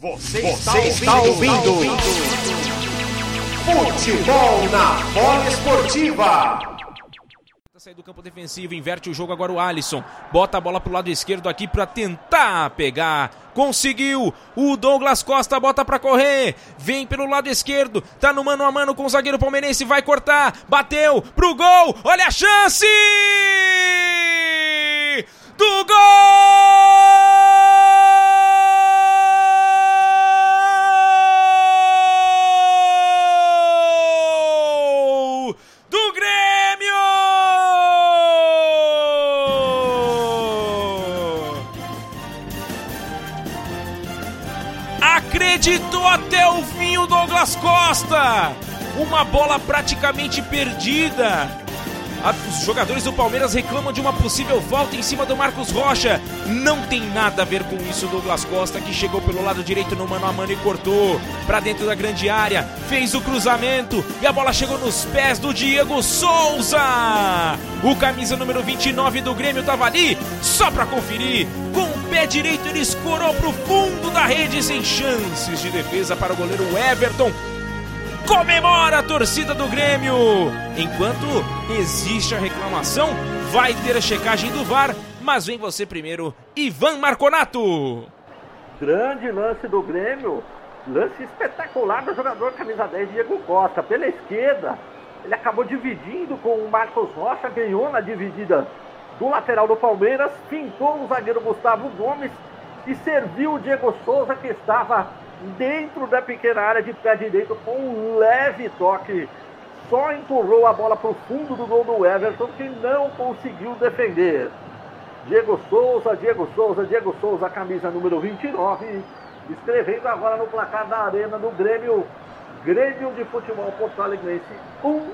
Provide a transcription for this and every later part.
Você, Você está, ouvindo, ouvindo. Futebol na bola esportiva. Sai do campo defensivo, inverte o jogo agora o Alisson. Bota a bola pro lado esquerdo aqui para tentar pegar. Conseguiu. O Douglas Costa bota para correr. Vem pelo lado esquerdo. Tá no mano a mano com o zagueiro palmeirense. Vai cortar. Bateu pro gol. Olha a chance! Do gol! Acreditou até o fim o Douglas Costa. Uma bola praticamente perdida. Os jogadores do Palmeiras reclamam de uma possível falta em cima do Marcos Rocha. Não tem nada a ver com isso Douglas Costa, que chegou pelo lado direito no mano a mano e cortou para dentro da grande área, fez o cruzamento e a bola chegou nos pés do Diego Souza. O camisa número 29 do Grêmio estava ali só para conferir. Com o pé direito ele escorou para o fundo da rede sem chances de defesa para o goleiro Everton comemora a torcida do Grêmio. Enquanto existe a reclamação, vai ter a checagem do VAR, mas vem você primeiro, Ivan Marconato. Grande lance do Grêmio, lance espetacular do jogador camisa 10 Diego Costa, pela esquerda. Ele acabou dividindo com o Marcos Rocha, ganhou na dividida do lateral do Palmeiras, pintou o zagueiro Gustavo Gomes e serviu o Diego Souza que estava dentro da pequena área de pé direito com um leve toque. Só empurrou a bola para o fundo do gol do Everton que não conseguiu defender. Diego Souza, Diego Souza, Diego Souza, camisa número 29, escrevendo agora no placar da arena do Grêmio. Grêmio de Futebol Porto Alegrense 1,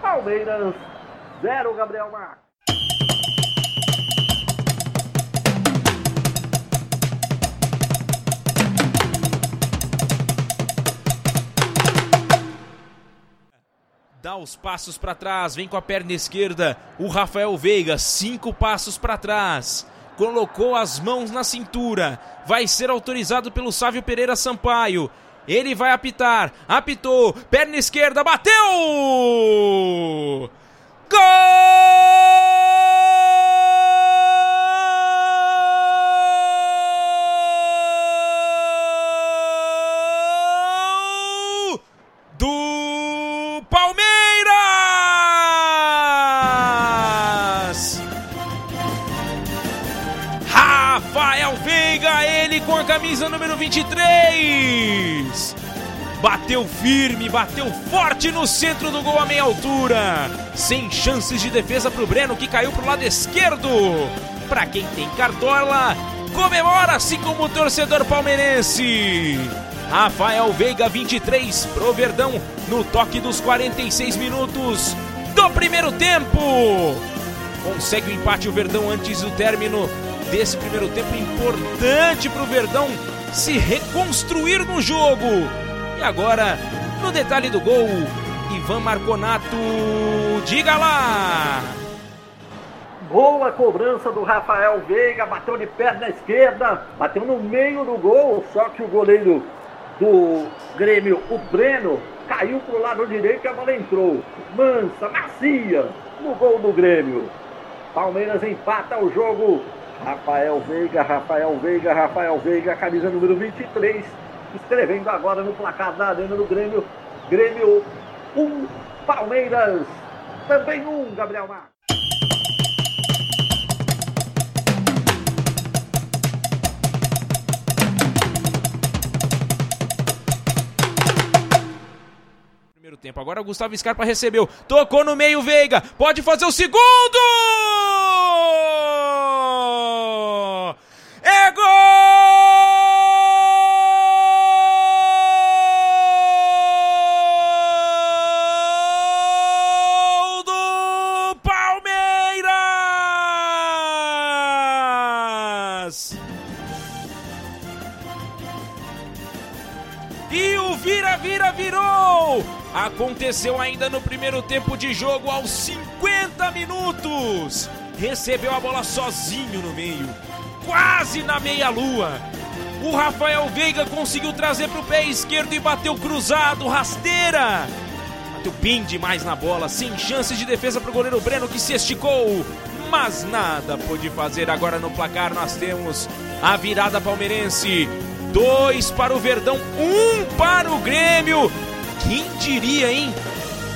Palmeiras 0, Gabriel Marques. Dá os passos para trás, vem com a perna esquerda. O Rafael Veiga, cinco passos para trás. Colocou as mãos na cintura. Vai ser autorizado pelo Sávio Pereira Sampaio. Ele vai apitar. Apitou. Perna esquerda, bateu! Gol! Camisa número 23. Bateu firme, bateu forte no centro do gol a meia altura. Sem chances de defesa para o Breno que caiu para o lado esquerdo. Para quem tem cartola, comemora assim como o torcedor palmeirense. Rafael Veiga 23 pro Verdão no toque dos 46 minutos do primeiro tempo. Consegue o empate o Verdão antes do término desse primeiro tempo importante para o Verdão se reconstruir no jogo. E agora, no detalhe do gol, Ivan Marconato, diga lá! Boa cobrança do Rafael Veiga, bateu de perna esquerda, bateu no meio do gol, só que o goleiro do Grêmio, o Breno, caiu pro lado direito e a bola entrou. Mansa, macia, no gol do Grêmio. Palmeiras empata o jogo Rafael Veiga, Rafael Veiga, Rafael Veiga, camisa número 23, escrevendo agora no placar da Arena do Grêmio. Grêmio 1, um, Palmeiras também 1, um, Gabriel Mar. Primeiro tempo. Agora Gustavo Scarpa recebeu. Tocou no meio Veiga. Pode fazer o segundo! Virou! Aconteceu ainda no primeiro tempo de jogo, aos 50 minutos. Recebeu a bola sozinho no meio, quase na meia-lua. O Rafael Veiga conseguiu trazer para o pé esquerdo e bateu cruzado, rasteira. Bateu bem demais na bola, sem chances de defesa para o goleiro Breno que se esticou. Mas nada pôde fazer. Agora no placar nós temos a virada palmeirense. Dois para o Verdão, um para o Grêmio. Quem diria, hein?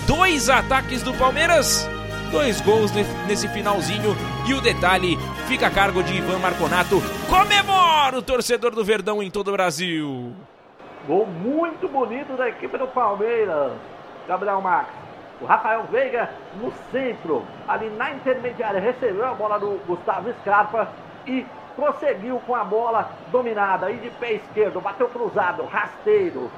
Dois ataques do Palmeiras, dois gols nesse finalzinho. E o detalhe fica a cargo de Ivan Marconato. Comemora o torcedor do Verdão em todo o Brasil. Gol muito bonito da equipe do Palmeiras. Gabriel Max. O Rafael Veiga no centro, ali na intermediária, recebeu a bola do Gustavo Scarpa e prosseguiu com a bola dominada aí de pé esquerdo, bateu cruzado, rasteiro,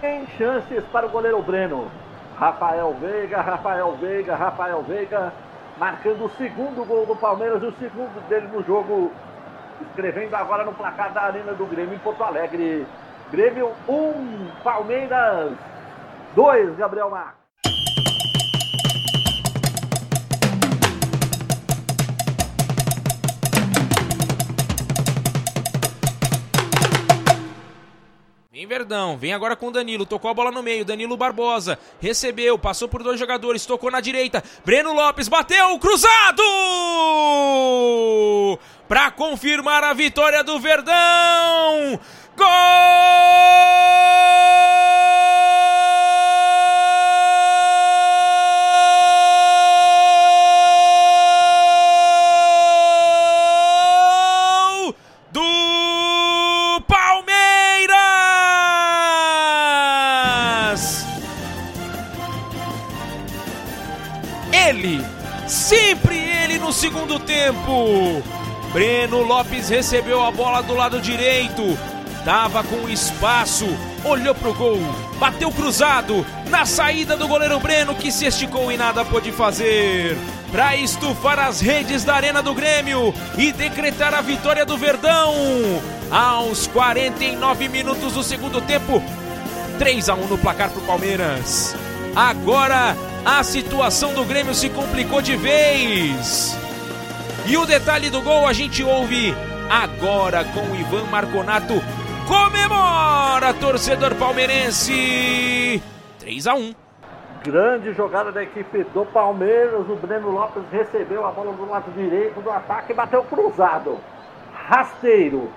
sem chances para o goleiro Breno. Rafael Veiga, Rafael Veiga, Rafael Veiga, marcando o segundo gol do Palmeiras o segundo dele no jogo, escrevendo agora no placar da Arena do Grêmio em Porto Alegre. Grêmio 1, um, Palmeiras 2, Gabriel Marques. Vem agora com o Danilo, tocou a bola no meio, Danilo Barbosa, recebeu, passou por dois jogadores, tocou na direita, Breno Lopes bateu, cruzado! Para confirmar a vitória do Verdão! Gol! Ele, sempre ele no segundo tempo. Breno Lopes recebeu a bola do lado direito, tava com espaço, olhou pro gol, bateu cruzado, na saída do goleiro Breno que se esticou e nada pôde fazer. Para estufar as redes da Arena do Grêmio e decretar a vitória do Verdão. Aos 49 minutos do segundo tempo, 3 a 1 no placar pro Palmeiras. Agora a situação do Grêmio se complicou de vez. E o detalhe do gol a gente ouve agora com o Ivan Marconato. Comemora, torcedor palmeirense! 3 a 1. Grande jogada da equipe do Palmeiras. O Breno Lopes recebeu a bola do lado direito do ataque e bateu cruzado. Rasteiro.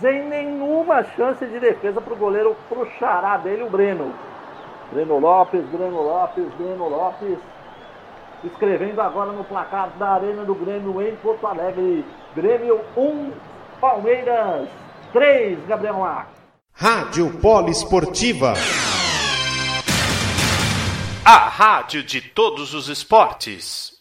Sem nenhuma chance de defesa para o goleiro, para o xará dele, o Breno. Breno Lopes, Breno Lopes, Breno Lopes. Escrevendo agora no placar da Arena do Grêmio em Porto Alegre. Grêmio 1, Palmeiras 3, Gabriel Mar. Rádio Poliesportiva. A rádio de todos os esportes.